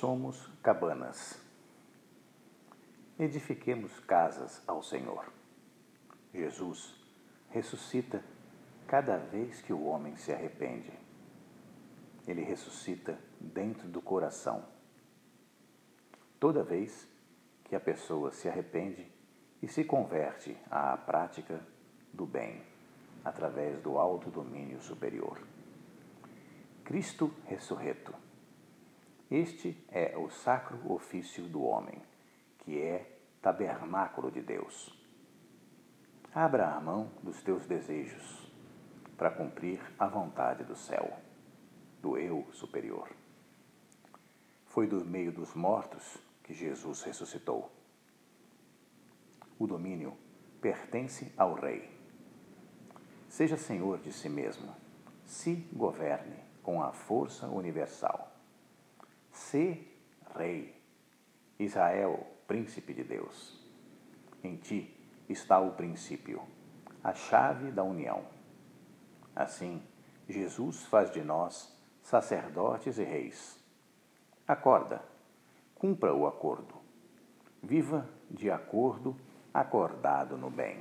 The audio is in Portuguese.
Somos cabanas. Edifiquemos casas ao Senhor. Jesus ressuscita cada vez que o homem se arrepende. Ele ressuscita dentro do coração. Toda vez que a pessoa se arrepende e se converte à prática do bem, através do alto domínio superior. Cristo ressurreto este é o sacro ofício do homem, que é tabernáculo de Deus. Abra a mão dos teus desejos para cumprir a vontade do céu, do eu superior. Foi do meio dos mortos que Jesus ressuscitou. O domínio pertence ao Rei. Seja senhor de si mesmo, se governe com a força universal Se rei. Israel, príncipe de Deus. Em ti está o princípio, a chave da união. Assim, Jesus faz de nós sacerdotes e reis. Acorda, cumpra o acordo. Viva de acordo, acordado no bem.